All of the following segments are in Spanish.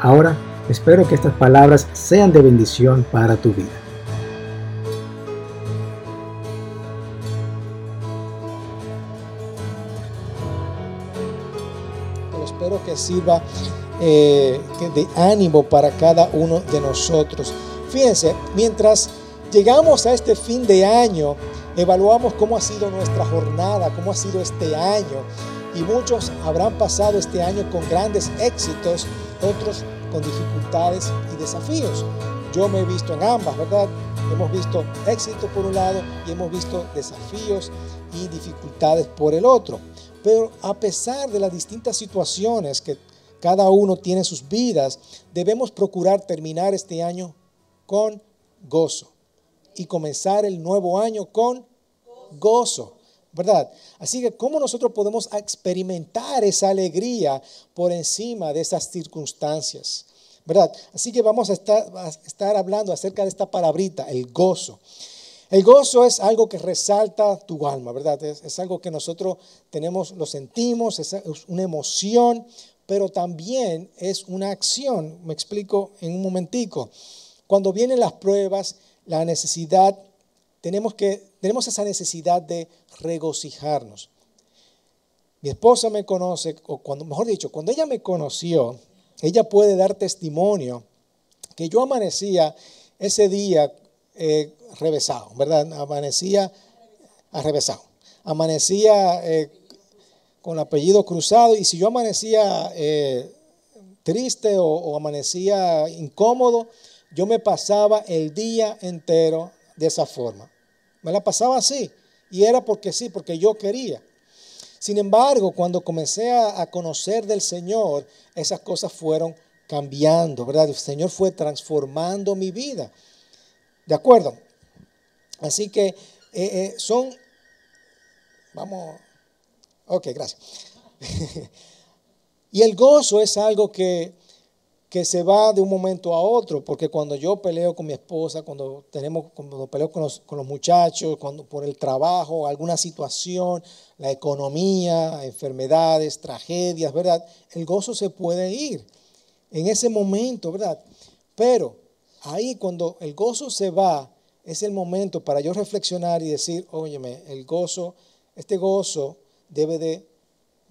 Ahora, espero que estas palabras sean de bendición para tu vida. espero que sirva eh, de ánimo para cada uno de nosotros. Fíjense, mientras llegamos a este fin de año, evaluamos cómo ha sido nuestra jornada, cómo ha sido este año. Y muchos habrán pasado este año con grandes éxitos, otros con dificultades y desafíos. Yo me he visto en ambas, ¿verdad? Hemos visto éxito por un lado y hemos visto desafíos y dificultades por el otro. Pero a pesar de las distintas situaciones que cada uno tiene en sus vidas, debemos procurar terminar este año con gozo y comenzar el nuevo año con gozo, ¿verdad? Así que, ¿cómo nosotros podemos experimentar esa alegría por encima de esas circunstancias? ¿Verdad? Así que vamos a estar, hablando acerca de esta palabrita, el gozo. El gozo es algo que resalta tu alma, ¿verdad? Es, algo que nosotros tenemos, lo sentimos, es, una emoción, pero también es una acción. Me explico en un momentico. Cuando vienen las pruebas, la necesidad, tenemos, que, tenemos esa necesidad de regocijarnos. Mi esposa me conoce, o cuando, mejor dicho, cuando ella me conoció, ella puede dar testimonio que yo amanecía ese día eh, revesado, ¿verdad? Amanecía arrevesado. Amanecía eh, con apellido cruzado y si yo amanecía eh, triste o amanecía incómodo, yo me pasaba el día entero de esa forma. Me la pasaba así. Y era porque sí, porque yo quería. Sin embargo, cuando comencé a, conocer del Señor, esas cosas fueron cambiando, ¿verdad? El Señor fue transformando mi vida. ¿De acuerdo? Así que eh, eh, son, vamos, ok, gracias. y el gozo es algo que que se va de un momento a otro, porque cuando yo peleo con mi esposa, cuando tenemos, cuando peleo con los, con los muchachos, cuando por el trabajo, alguna situación, la economía, enfermedades, tragedias, ¿verdad? El gozo se puede ir en ese momento, ¿verdad? Pero ahí cuando el gozo se va, es el momento para yo reflexionar y decir, óyeme, el gozo, este gozo debe de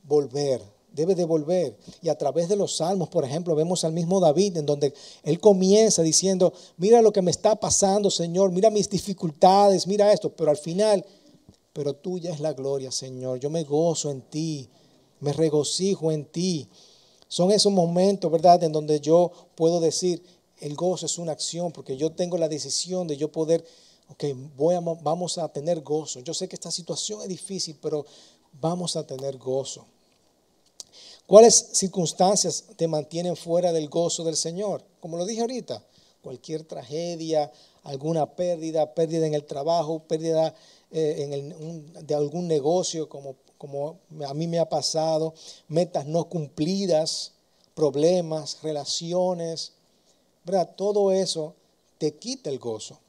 volver, debe devolver. Y a través de los salmos, por ejemplo, vemos al mismo David en donde él comienza diciendo, mira lo que me está pasando, Señor, mira mis dificultades, mira esto, pero al final, pero tuya es la gloria, Señor, yo me gozo en ti, me regocijo en ti. Son esos momentos, ¿verdad?, en donde yo puedo decir, el gozo es una acción, porque yo tengo la decisión de yo poder, ok, voy a, vamos a tener gozo. Yo sé que esta situación es difícil, pero vamos a tener gozo. ¿Cuáles circunstancias te mantienen fuera del gozo del Señor? Como lo dije ahorita, cualquier tragedia, alguna pérdida, pérdida en el trabajo, pérdida eh, de algún negocio, como, como a mí me ha pasado, metas no cumplidas, problemas, relaciones, ¿verdad? Todo eso te quita el gozo.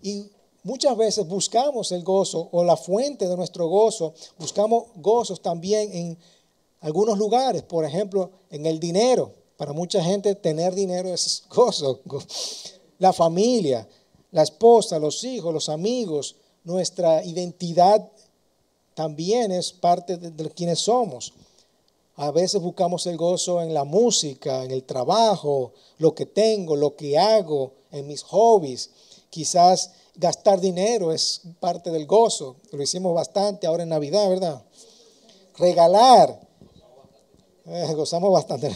Y muchas veces buscamos el gozo o la fuente de nuestro gozo, buscamos gozos también en algunos lugares, por ejemplo, en el dinero. Para mucha gente tener dinero es gozo. La familia, la esposa, los hijos, los amigos, nuestra identidad también es parte de, quienes somos. A veces buscamos el gozo en la música, en el trabajo, lo que tengo, lo que hago, en mis hobbies. Quizás gastar dinero es parte del gozo. Lo hicimos bastante ahora en Navidad, ¿verdad? Regalar. Eh, gozamos bastante.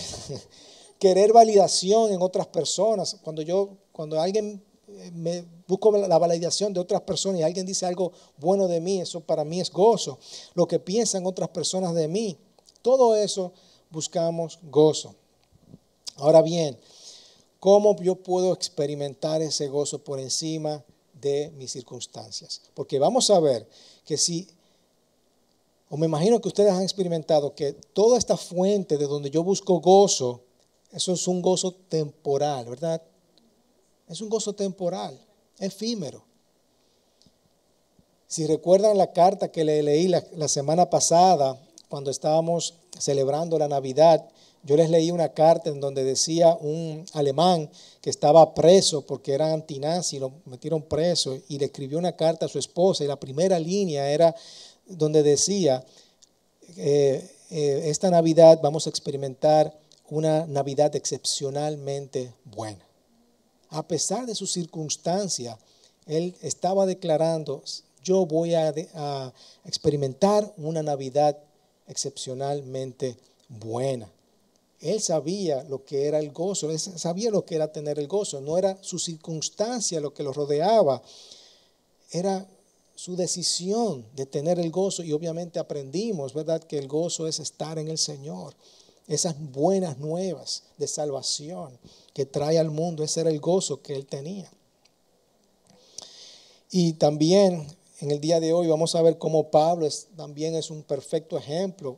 Querer validación en otras personas. Cuando yo, cuando alguien eh, me busco la validación de otras personas y alguien dice algo bueno de mí, eso para mí es gozo. Lo que piensan otras personas de mí, todo eso buscamos gozo. Ahora bien, ¿cómo yo puedo experimentar ese gozo por encima de mis circunstancias? Porque vamos a ver que si, o me imagino que ustedes han experimentado que toda esta fuente de donde yo busco gozo, eso es un gozo temporal, ¿verdad? Es un gozo temporal, efímero. Si recuerdan la carta que le leí la, la semana pasada, cuando estábamos celebrando la Navidad, yo les leí una carta en donde decía un alemán que estaba preso porque era antinazi, lo metieron preso y le escribió una carta a su esposa y la primera línea era donde decía, eh, eh, esta Navidad vamos a experimentar una Navidad excepcionalmente buena. A pesar de su circunstancia, él estaba declarando, yo voy a, a experimentar una Navidad excepcionalmente buena. Él sabía lo que era el gozo, él sabía lo que era tener el gozo, no era su circunstancia lo que lo rodeaba, era su decisión de tener el gozo y obviamente aprendimos, ¿verdad?, que el gozo es estar en el Señor, esas buenas nuevas de salvación que trae al mundo, ese era el gozo que él tenía. Y también en el día de hoy vamos a ver cómo Pablo también es un perfecto ejemplo.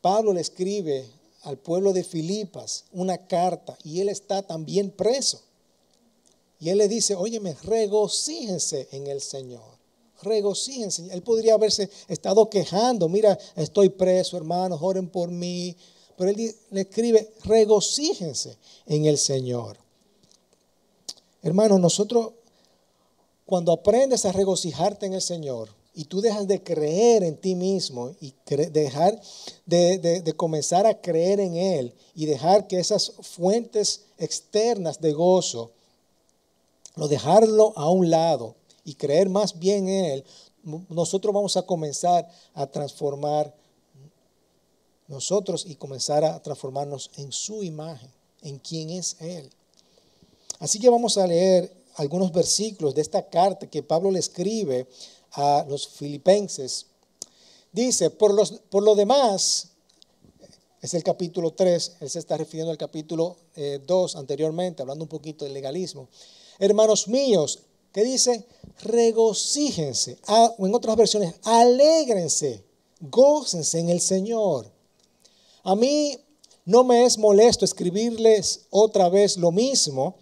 Pablo le escribe al pueblo de Filipas una carta y él está también preso. Y él le dice, óyeme, regocíjense en el Señor. Regocíjense. Él podría haberse estado quejando, mira, estoy preso, hermanos, oren por mí. Pero él le escribe, regocíjense en el Señor. Hermanos, nosotros, cuando aprendes a regocijarte en el Señor, y tú dejas de creer en ti mismo y dejar de, comenzar a creer en Él y dejar que esas fuentes externas de gozo, lo dejarlo a un lado y creer más bien en Él, nosotros vamos a comenzar a transformar nosotros y comenzar a transformarnos en su imagen, en quién es Él. Así que vamos a leer algunos versículos de esta carta que Pablo le escribe a los filipenses. Dice, por, los, por lo demás, es el capítulo 3, él se está refiriendo al capítulo 2 eh, anteriormente, hablando un poquito del legalismo. Hermanos míos, ¿qué dice? Regocíjense, o en otras versiones, alégrense, gócense en el Señor. A mí no me es molesto escribirles otra vez lo mismo,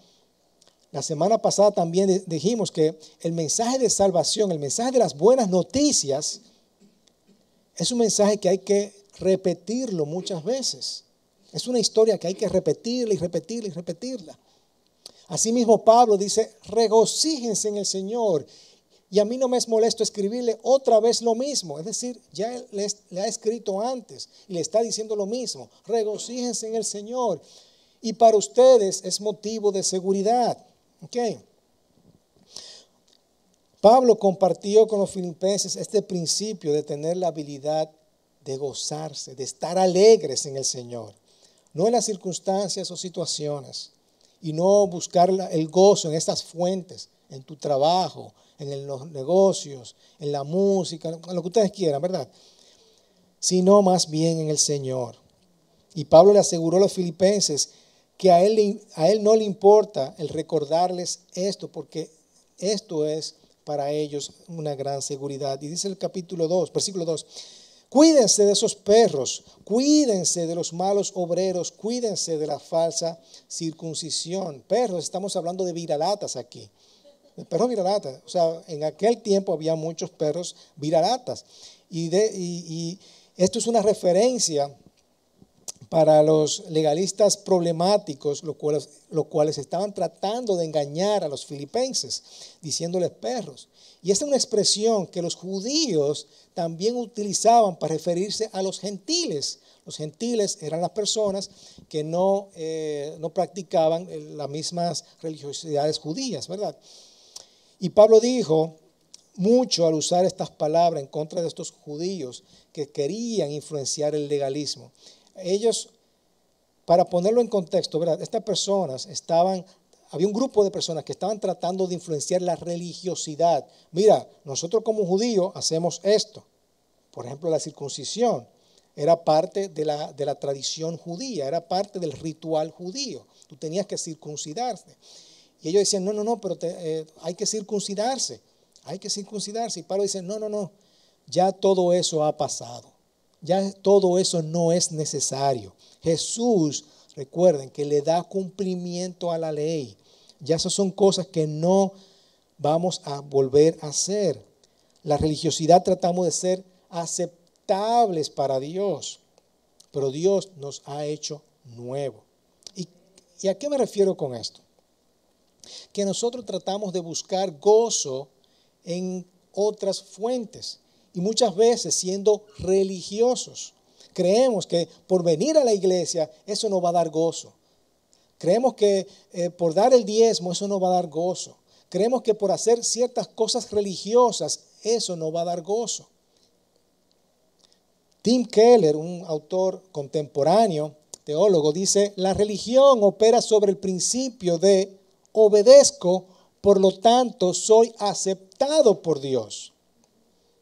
la semana pasada también dijimos que el mensaje de salvación, el mensaje de las buenas noticias, es un mensaje que hay que repetirlo muchas veces. Es una historia que hay que repetirla y repetirla y repetirla. Asimismo, Pablo dice, regocíjense en el Señor. Y a mí no me es molesto escribirle otra vez lo mismo. Es decir, ya le, le ha escrito antes y le está diciendo lo mismo. Regocíjense en el Señor. Y para ustedes es motivo de seguridad. Pablo compartió con los filipenses este principio de tener la habilidad de gozarse, de estar alegres en el Señor, no en las circunstancias o situaciones, y no buscar el gozo en estas fuentes, en tu trabajo, en los negocios, en la música, en lo que ustedes quieran, ¿verdad? Sino más bien en el Señor. Y Pablo le aseguró a los filipenses que a él, a él no le importa el recordarles esto, porque esto es para ellos una gran seguridad. Y dice el capítulo 2, versículo 2, cuídense de esos perros, cuídense de los malos obreros, cuídense de la falsa circuncisión. Perros, estamos hablando de viralatas aquí. El perro. O sea, en aquel tiempo había muchos perros viralatas. Y, de, y esto es una referencia para los legalistas problemáticos, los cuales, estaban tratando de engañar a los filipenses, diciéndoles perros. Y esta es una expresión que los judíos también utilizaban para referirse a los gentiles. Los gentiles eran las personas que no, eh, no practicaban las mismas religiosidades judías, ¿verdad? Y Pablo dijo mucho al usar estas palabras en contra de estos judíos que querían influenciar el legalismo ellos, para ponerlo en contexto. Estas personas estaban, había un grupo de personas que estaban tratando de influenciar la religiosidad. Mira, nosotros como judíos hacemos esto. Por ejemplo, la circuncisión. era parte de la, de la tradición judía, era parte del ritual judío. Tú tenías que circuncidarse. Y ellos decían, no, no, no, pero eh, hay que circuncidarse, hay que circuncidarse. Y Pablo dice, no, no, no, ya todo eso ha pasado, ya todo eso no es necesario. Jesús, recuerden que le da cumplimiento a la ley. Ya esas son cosas que no vamos a volver a hacer. La religiosidad tratamos de ser aceptables para Dios, pero Dios nos ha hecho nuevo. ¿Y, ¿Y a qué me refiero con esto? Que nosotros tratamos de buscar gozo en otras fuentes y muchas veces siendo religiosos. Creemos que por venir a la iglesia eso nos va a dar gozo. Creemos que eh, por dar el diezmo eso nos va a dar gozo. Creemos que por hacer ciertas cosas religiosas eso nos va a dar gozo. Tim Keller, un autor contemporáneo, teólogo, dice, la religión opera sobre el principio de obedezco, por lo tanto soy aceptado por Dios.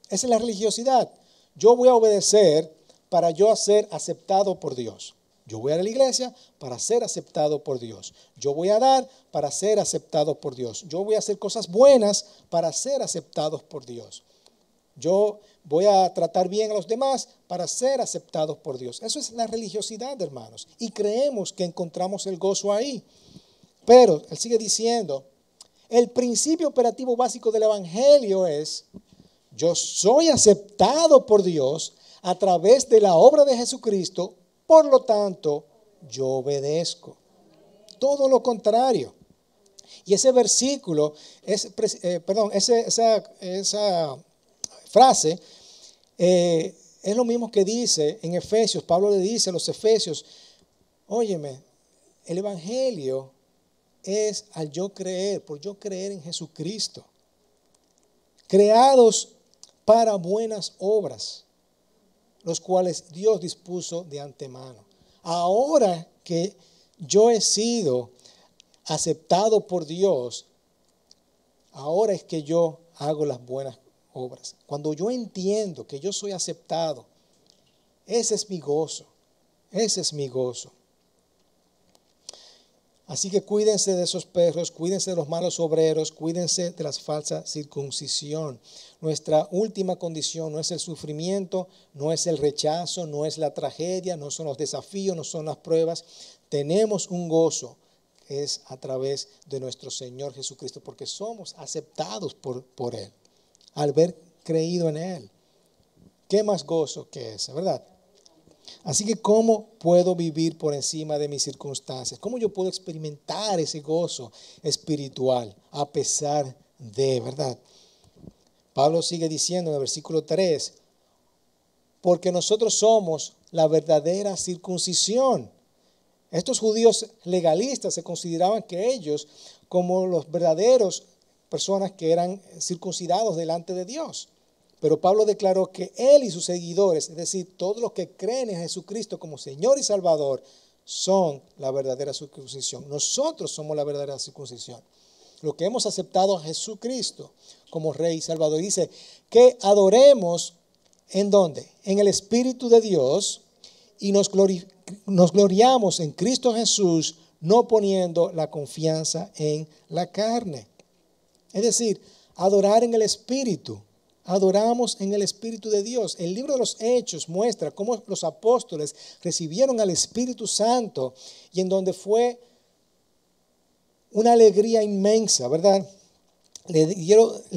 Esa es la religiosidad. Yo voy a obedecer para yo ser aceptado por Dios. Yo voy a la iglesia para ser aceptado por Dios. Yo voy a dar para ser aceptado por Dios. Yo voy a hacer cosas buenas para ser aceptados por Dios. Yo voy a tratar bien a los demás para ser aceptados por Dios. Eso es la religiosidad, hermanos. Y creemos que encontramos el gozo ahí. Pero él sigue diciendo, el principio operativo básico del Evangelio es, yo soy aceptado por Dios a través de la obra de Jesucristo por lo tanto, yo obedezco. Todo lo contrario. Y ese versículo, eh, perdón, esa, frase eh, es lo mismo que dice en Efesios. Pablo le dice a los Efesios, óyeme, el Evangelio es al yo creer, por yo creer en Jesucristo. Creados para buenas obras los cuales Dios dispuso de antemano. Ahora que yo he sido aceptado por Dios, ahora es que yo hago las buenas obras. Cuando yo entiendo que yo soy aceptado, ese es mi gozo, ese es mi gozo. Así que cuídense de esos perros, cuídense de los malos obreros, cuídense de las falsas circuncisión. Nuestra última condición no es el sufrimiento, no es el rechazo, no es la tragedia, no son los desafíos, no son las pruebas. Tenemos un gozo que es a través de nuestro Señor Jesucristo, porque somos aceptados por, por Él, al haber creído en Él. ¿Qué más gozo que ese, verdad? Así que, ¿cómo puedo vivir por encima de mis circunstancias? ¿Cómo yo puedo experimentar ese gozo espiritual a pesar de, verdad? Pablo sigue diciendo en el versículo 3, porque nosotros somos la verdadera circuncisión. Estos judíos legalistas se consideraban que ellos, como los verdaderos personas que eran circuncidados delante de Dios. Pero Pablo declaró que él y sus seguidores, es decir, todos los que creen en Jesucristo como Señor y Salvador, son la verdadera circuncisión. Nosotros somos la verdadera circuncisión. Lo que hemos aceptado a Jesucristo como Rey y Salvador. Dice que adoremos en dónde? En el Espíritu de Dios y nos, nos gloriamos en Cristo Jesús, no poniendo la confianza en la carne. Es decir, adorar en el Espíritu adoramos en el Espíritu de Dios. El libro de los Hechos muestra cómo los apóstoles recibieron al Espíritu Santo y en donde fue una alegría inmensa, ¿verdad? Le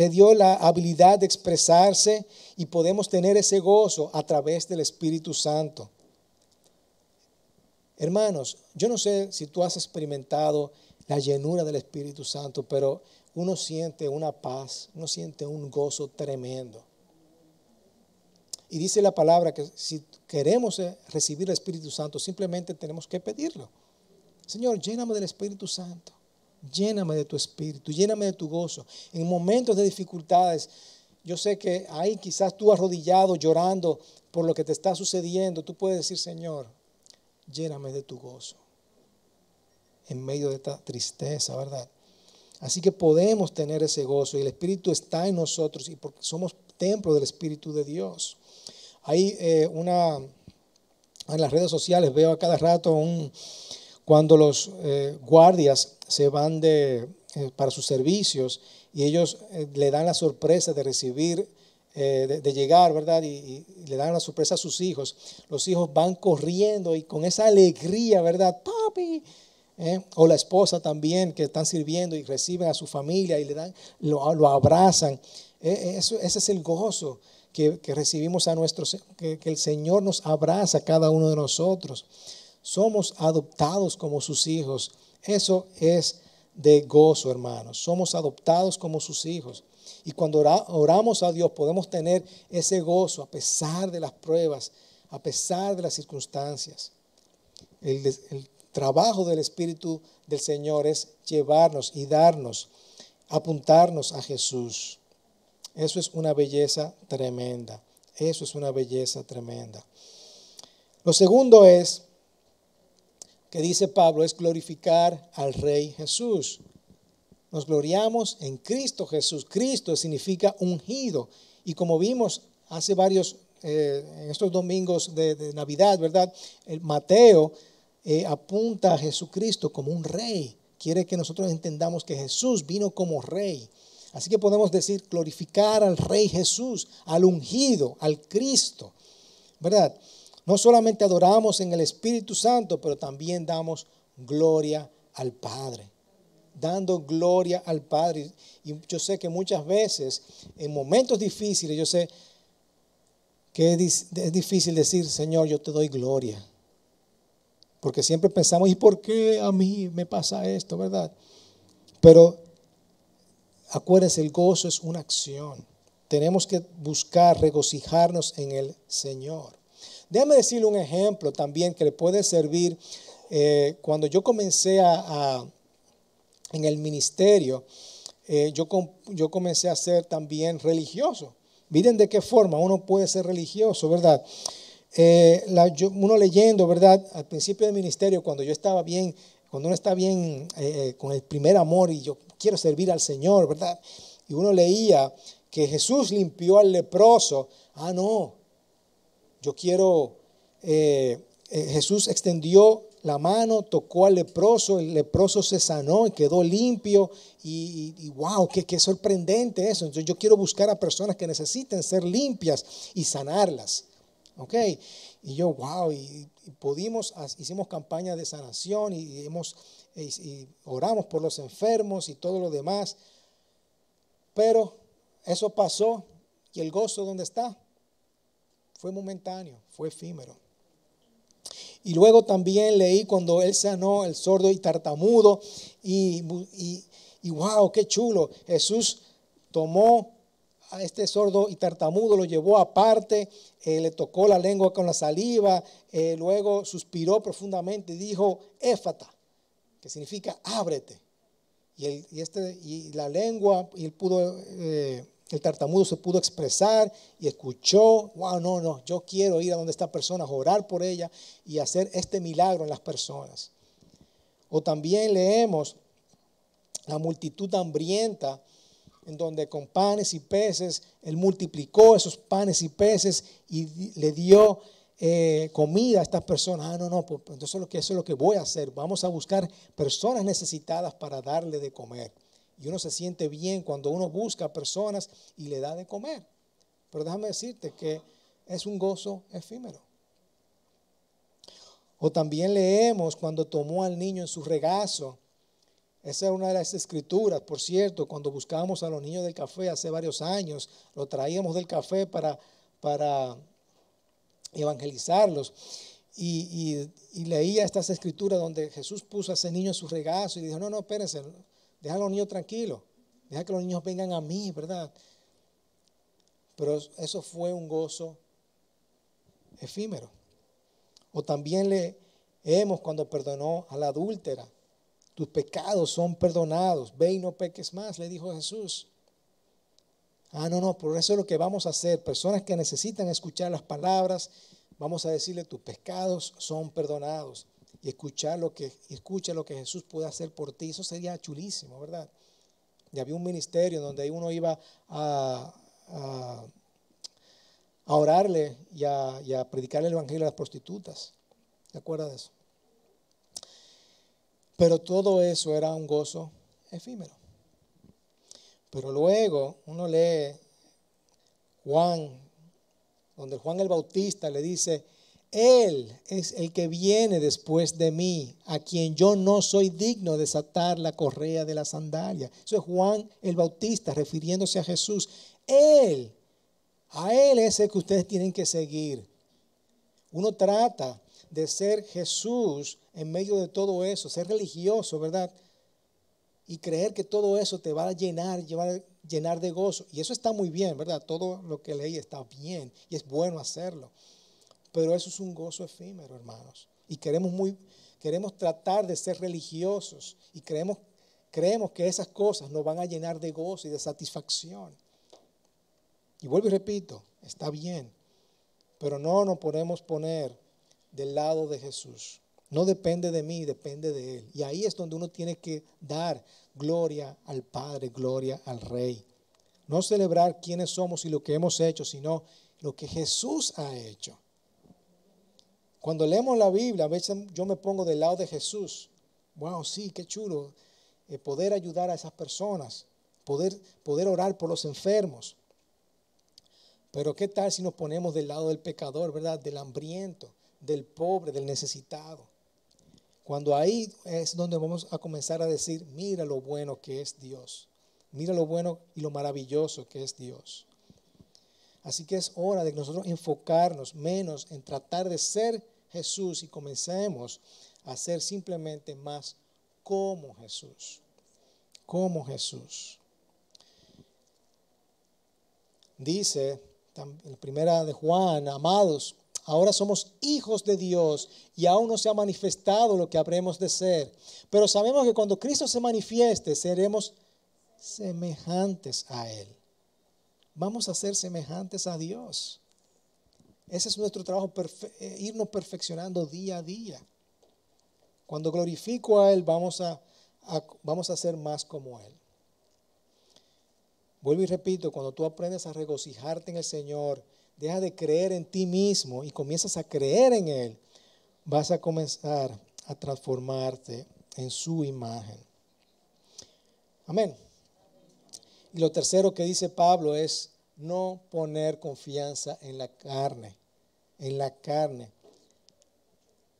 dio, la habilidad de expresarse y podemos tener ese gozo a través del Espíritu Santo. Hermanos, yo no sé si tú has experimentado la llenura del Espíritu Santo, pero uno siente una paz, uno siente un gozo tremendo. Y dice la palabra que si queremos eh, recibir el Espíritu Santo, simplemente tenemos que pedirlo. Señor, lléname del Espíritu Santo. Lléname de tu espíritu, lléname de tu gozo. En momentos de dificultades, yo sé que ahí quizás tú arrodillado, llorando por lo que te está sucediendo, tú puedes decir, Señor, lléname de tu gozo. En medio de esta tristeza, ¿verdad? Así que podemos tener ese gozo y el Espíritu está en nosotros y porque somos templo del Espíritu de Dios. Hay eh, una, en las redes sociales veo a cada rato un, cuando los eh, guardias se van de, eh, para sus servicios y ellos eh, le dan la sorpresa de recibir, de, llegar, ¿verdad? Y, le dan la sorpresa a sus hijos. Los hijos van corriendo y con esa alegría, ¿verdad? Papi. O la esposa también que están sirviendo y reciben a su familia y le dan, lo, lo abrazan. Eso, ese es el gozo que, recibimos a nuestros, que, que el Señor nos abraza a cada uno de nosotros somos adoptados como sus hijos. Eso es de gozo, hermanos. Somos adoptados como sus hijos. Y cuando oramos a Dios podemos tener ese gozo a pesar de las pruebas, a pesar de las circunstancias. El, trabajo del Espíritu del Señor es llevarnos y darnos, apuntarnos a Jesús. Eso es una belleza tremenda. Eso es una belleza tremenda. Lo segundo es que dice Pablo es glorificar al Rey Jesús. Nos gloriamos en Cristo Jesús. Cristo significa ungido. Y como vimos hace varios, eh, en estos domingos de, Navidad, ¿verdad? El Mateo eh, apunta a Jesucristo como un rey. Quiere que nosotros entendamos que Jesús vino como rey. Así que podemos decir glorificar al Rey Jesús, al ungido, al Cristo, ¿verdad? No solamente adoramos en el Espíritu Santo, pero también damos gloria al Padre. Dando gloria al Padre. Y yo sé que muchas veces, en momentos difíciles, yo sé que es difícil decir, Señor, yo te doy gloria. Porque siempre pensamos, ¿y por qué a mí me pasa esto, verdad? Pero acuérdense, el gozo es una acción. Tenemos que buscar regocijarnos en el Señor. Déjame decirle un ejemplo también que le puede servir. Eh, cuando yo comencé a, en el ministerio, eh, yo, yo comencé a ser también religioso. Miren de qué forma uno puede ser religioso, ¿verdad? Eh, uno leyendo, ¿verdad? Al principio del ministerio, cuando yo estaba bien, cuando uno está bien con el primer amor y yo quiero servir al Señor, ¿verdad? Y uno leía que Jesús limpió al leproso. Ah, no, yo quiero, eh, eh, Jesús extendió la mano, tocó al leproso, el leproso se sanó y quedó limpio. Y, wow, qué, qué, sorprendente eso. Entonces yo quiero buscar a personas que necesiten ser limpias y sanarlas. ¿Ok? Y yo, wow, y, pudimos, hicimos campaña de sanación y, hemos, y oramos por los enfermos y todo lo demás. Pero eso pasó y el gozo, ¿dónde está? fue momentáneo, fue efímero. Y luego también leí cuando él sanó el sordo y tartamudo. Y, y, wow, qué chulo. Jesús tomó a este sordo y tartamudo, lo llevó aparte, eh, le tocó la lengua con la saliva, eh, luego suspiró profundamente y dijo, éfata, que significa ábrete. Y, este, y la lengua, y él pudo... Eh, el tartamudo se pudo expresar y escuchó, wow, no, no, yo quiero ir a donde esta persona, orar por ella y hacer este milagro en las personas. O también leemos la multitud hambrienta, en donde con panes y peces, Él multiplicó esos panes y peces y le dio eh, comida a estas personas. Ah, no, no, pues, entonces eso es, lo que, eso es lo que voy a hacer. Vamos a buscar personas necesitadas para darle de comer. Y uno se siente bien cuando uno busca personas y le da de comer. Pero déjame decirte que es un gozo efímero. O también leemos cuando tomó al niño en su regazo. Esa es una de las escrituras, por cierto, cuando buscábamos a los niños del café hace varios años, lo traíamos del café para, para evangelizarlos. Y, y, leía estas escrituras donde Jesús puso a ese niño en su regazo y dijo, no, no, espérense, Deja a los niños tranquilos. Deja que los niños vengan a mí, ¿verdad? Pero eso fue un gozo efímero. O también leemos cuando perdonó a la adúltera. Tus pecados son perdonados. Ve y no peques más, le dijo Jesús. Ah, no, no, por eso es lo que vamos a hacer. Personas que necesitan escuchar las palabras, vamos a decirle, tus pecados son perdonados y escuchar lo que, escucha lo que Jesús puede hacer por ti. Eso sería chulísimo, ¿verdad? Y había un ministerio donde uno iba a, orarle y a, y a, predicarle el evangelio a las prostitutas. ¿Te acuerdas de eso? Pero todo eso era un gozo efímero. Pero luego uno lee Juan, donde Juan el Bautista le dice, Él es el que viene después de mí, a quien yo no soy digno de desatar la correa de la sandalia. Eso es Juan el Bautista refiriéndose a Jesús. Él, a Él es el que ustedes tienen que seguir. Uno trata de ser Jesús en medio de todo eso, ser religioso, ¿verdad? Y creer que todo eso te va a llenar, llevar, llenar de gozo. Y eso está muy bien, ¿verdad? Todo lo que leí está bien y es bueno hacerlo. Pero eso es un gozo efímero, hermanos. Y queremos, muy, queremos tratar de ser religiosos y creemos, creemos que esas cosas nos van a llenar de gozo y de satisfacción. Y vuelvo y repito, está bien, pero no nos podemos poner del lado de Jesús. No depende de mí, depende de Él. Y ahí es donde uno tiene que dar gloria al Padre, gloria al Rey. No celebrar quiénes somos y lo que hemos hecho, sino lo que Jesús ha hecho. Cuando leemos la Biblia, a veces yo me pongo del lado de Jesús. Wow, sí, qué chulo. Eh, poder ayudar a esas personas, poder, poder orar por los enfermos. Pero qué tal si nos ponemos del lado del pecador, ¿verdad? Del hambriento, del pobre, del necesitado. Cuando ahí es donde vamos a comenzar a decir, mira lo bueno que es Dios. Mira lo bueno y lo maravilloso que es Dios. Así que es hora de nosotros enfocarnos menos en tratar de ser Jesús y comencemos a ser simplemente más como Jesús. Como Jesús. Dice en primera de Juan, amados, Ahora somos hijos de Dios y aún no se ha manifestado lo que habremos de ser. Pero sabemos que cuando Cristo se manifieste, seremos semejantes a Él. Vamos a ser semejantes a Dios. Ese es nuestro trabajo, eh, irnos perfeccionando día a día. Cuando glorifico a Él, vamos a, vamos a ser más como Él. Vuelvo y repito, cuando tú aprendes a regocijarte en el Señor, deja de creer en ti mismo y comienzas a creer en Él, vas a comenzar a transformarte en su imagen. Amén. Y lo tercero que dice Pablo es no poner confianza en la carne, en la carne.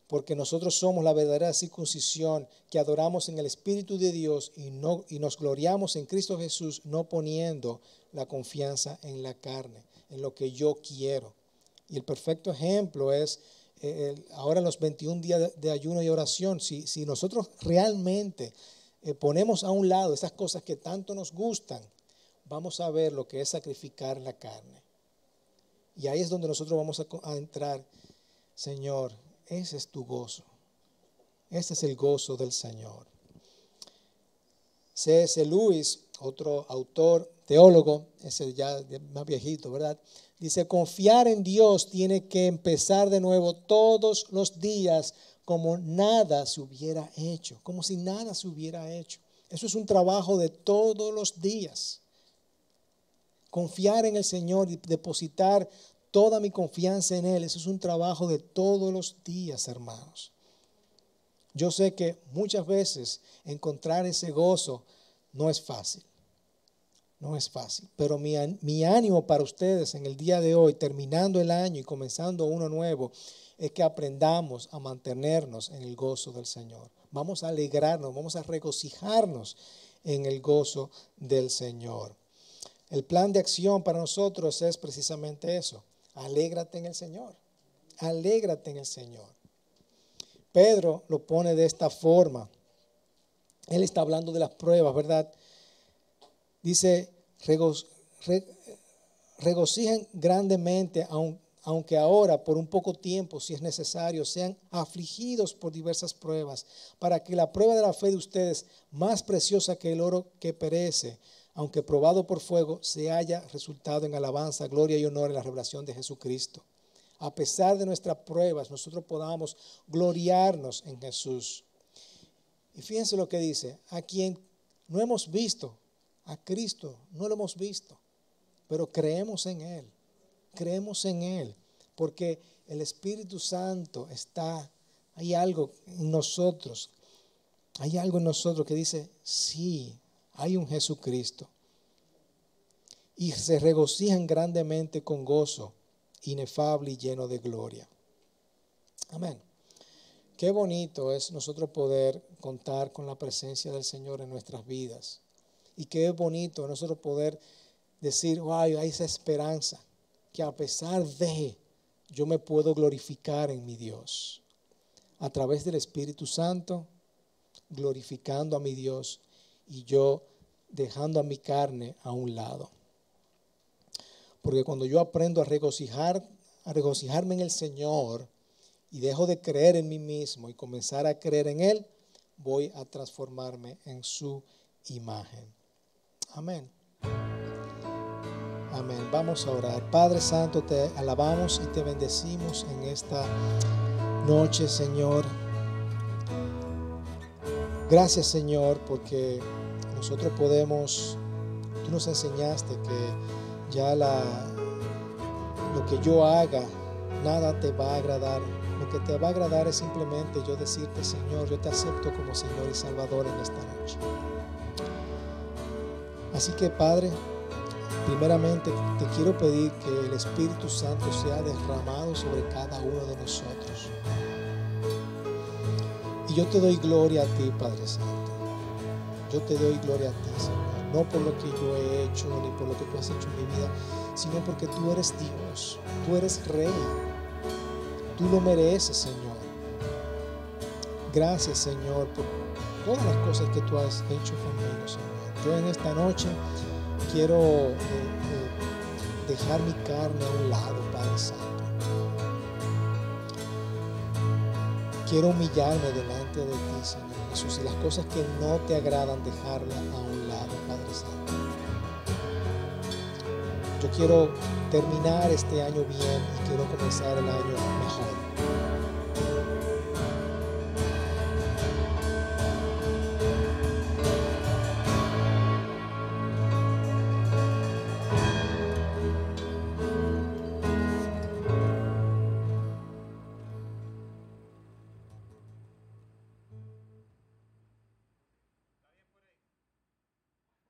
Porque nosotros somos la verdadera circuncisión que adoramos en el Espíritu de Dios y, no, y nos gloriamos en Cristo Jesús, no poniendo la confianza en la carne en lo que yo quiero. Y el perfecto ejemplo es eh, ahora los 21 días de, ayuno y oración. Si, si nosotros realmente eh, ponemos a un lado esas cosas que tanto nos gustan, vamos a ver lo que es sacrificar la carne. Y ahí es donde nosotros vamos a, a entrar. Señor, ese es tu gozo. Ese es el gozo del Señor. C.S. Lewis, otro autor teólogo, ese ya más viejito, ¿verdad? Dice, confiar en Dios tiene que empezar de nuevo todos los días como nada se hubiera hecho, como si nada se hubiera hecho. Eso es un trabajo de todos los días. Confiar en el Señor y depositar toda mi confianza en Él, eso es un trabajo de todos los días, hermanos. Yo sé que muchas veces encontrar ese gozo no es fácil. No es fácil, pero mi, ánimo para ustedes en el día de hoy, terminando el año y comenzando uno nuevo, es que aprendamos a mantenernos en el gozo del Señor. Vamos a alegrarnos, vamos a regocijarnos en el gozo del Señor. El plan de acción para nosotros es precisamente eso. Alégrate en el Señor. Alégrate en el Señor. Pedro lo pone de esta forma. Él está hablando de las pruebas, ¿verdad? Dice, regocijen grandemente, aunque ahora, por un poco tiempo, si es necesario, sean afligidos por diversas pruebas, para que la prueba de la fe de ustedes, más preciosa que el oro que perece, aunque probado por fuego, se haya resultado en alabanza, gloria y honor en la revelación de Jesucristo. A pesar de nuestras pruebas, nosotros podamos gloriarnos en Jesús. Y fíjense lo que dice, a quien no hemos visto, a Cristo no lo hemos visto, pero creemos en Él. Creemos en Él, porque el Espíritu Santo está Hay algo en nosotros, hay algo en nosotros que dice, sí, hay un Jesucristo. Y se regocijan grandemente con gozo inefable y lleno de gloria. Amén. Qué bonito es nosotros poder contar con la presencia del Señor en nuestras vidas. Y qué bonito nosotros poder decir, wow, hay esa esperanza, que a pesar de, yo me puedo glorificar en mi Dios. A través del Espíritu Santo, glorificando a mi Dios y yo dejando a mi carne a un lado. Porque cuando yo aprendo a regocijar, a regocijarme en el Señor y dejo de creer en mí mismo y comenzar a creer en Él, voy a transformarme en su imagen. Amén. Amén. Vamos a orar. Padre Santo, te alabamos y te bendecimos en esta noche, Señor. Gracias, Señor, porque nosotros podemos, tú nos enseñaste que ya la, lo que yo haga, nada te va a agradar. Lo que te va a agradar es simplemente yo decirte, Señor, yo te acepto como Señor y Salvador en esta noche. Así que, Padre, primeramente te quiero pedir que el Espíritu Santo sea derramado sobre cada uno de nosotros. Y yo te doy gloria a ti, Padre Santo. Yo te doy gloria a ti, Señor. No por lo que yo he hecho ni por lo que tú has hecho en mi vida, sino porque tú eres Dios, tú eres Rey. Tú lo mereces, Señor. Gracias, Señor, por todas las cosas que tú has hecho conmigo, Señor. Yo en esta noche quiero eh, eh, dejar mi carne a un lado, Padre Santo. Quiero humillarme delante de ti, Señor Jesús, y las cosas que no te agradan, dejarlas a un lado, Padre Santo. Yo quiero terminar este año bien y quiero comenzar el año mejor.